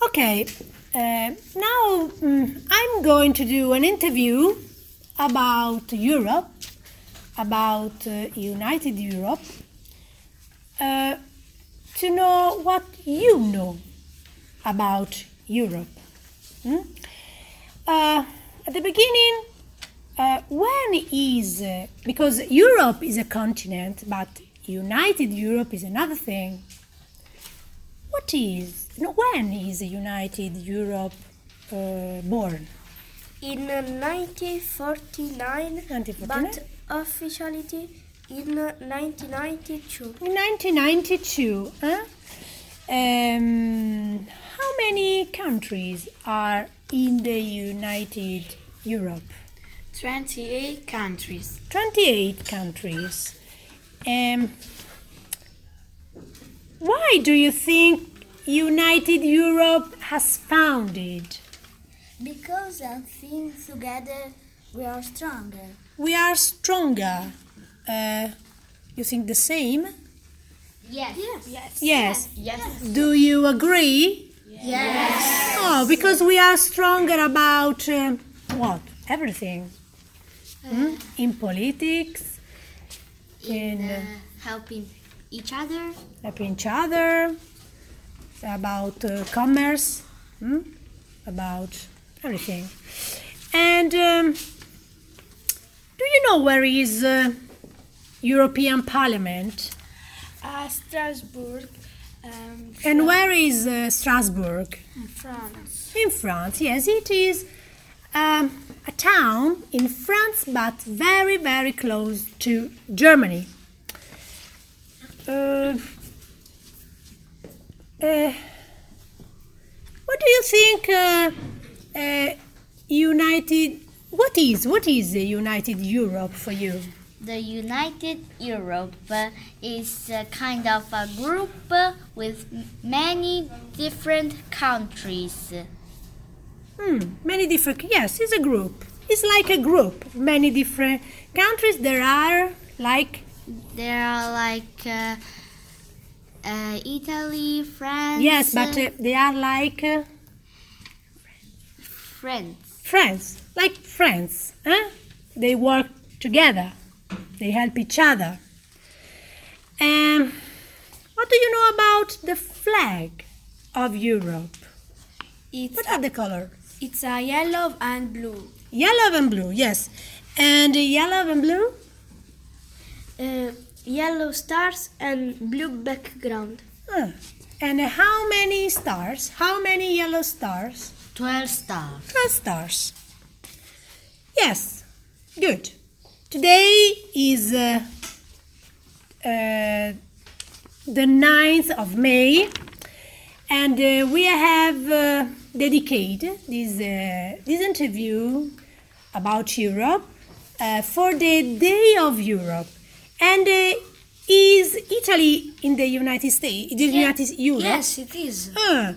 Okay, uh, now mm, I'm going to do an interview about Europe, about uh, United Europe, uh, to know what you know about Europe. Hmm? Uh, at the beginning, uh, when is uh, because Europe is a continent, but United Europe is another thing. What is no, when is United Europe uh, born? In uh, 1949, 1949? but officially in uh, 1992. In 1992. Huh? Um, how many countries are in the United Europe? 28 countries. 28 countries. Um, why do you think United Europe has founded? Because I think together we are stronger. We are stronger. Uh, you think the same? Yes. Yes. Yes. Yes. yes. Do you agree? Yes. Oh, because we are stronger about uh, what? Everything. Hmm? In politics, in uh, helping each other. helping each other, about uh, commerce, hmm? about everything. And um, do you know where is uh, European Parliament? Uh, Strasbourg. Um, And where is uh, Strasbourg? In France. In France, yes, it is um, a town in France, but very, very close to Germany. Uh, uh, what do you think? Uh, uh, United. What is what is the United Europe for you? The United Europe uh, is a kind of a group with many different countries. Hmm, many different. Yes, it's a group. It's like a group. Many different countries. There are like There are like uh, uh, Italy, France, yes, but uh, they are like. Uh, France. friends, like friends. Huh? They work together. They help each other. And what do you know about the flag of Europe? It's What are the colors? it's a yellow and blue. Yellow and blue, yes. And uh, yellow and blue? Uh, yellow stars and blue background. Huh. And how many stars? How many yellow stars? 12 stars. 12 stars. Yes, good. Today is uh, uh, the 9th of May, and uh, we have uh, dedicated this, uh, this interview about Europe uh, for the Day of Europe. And uh, is Italy in the United States? The United Europe? Yes, it is. Huh.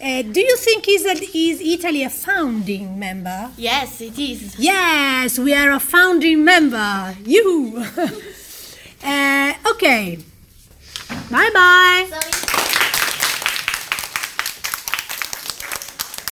Uh, do you think is that is Italy a founding member? Yes, it is. Yes, we are a founding member. You. uh, okay. Bye bye. So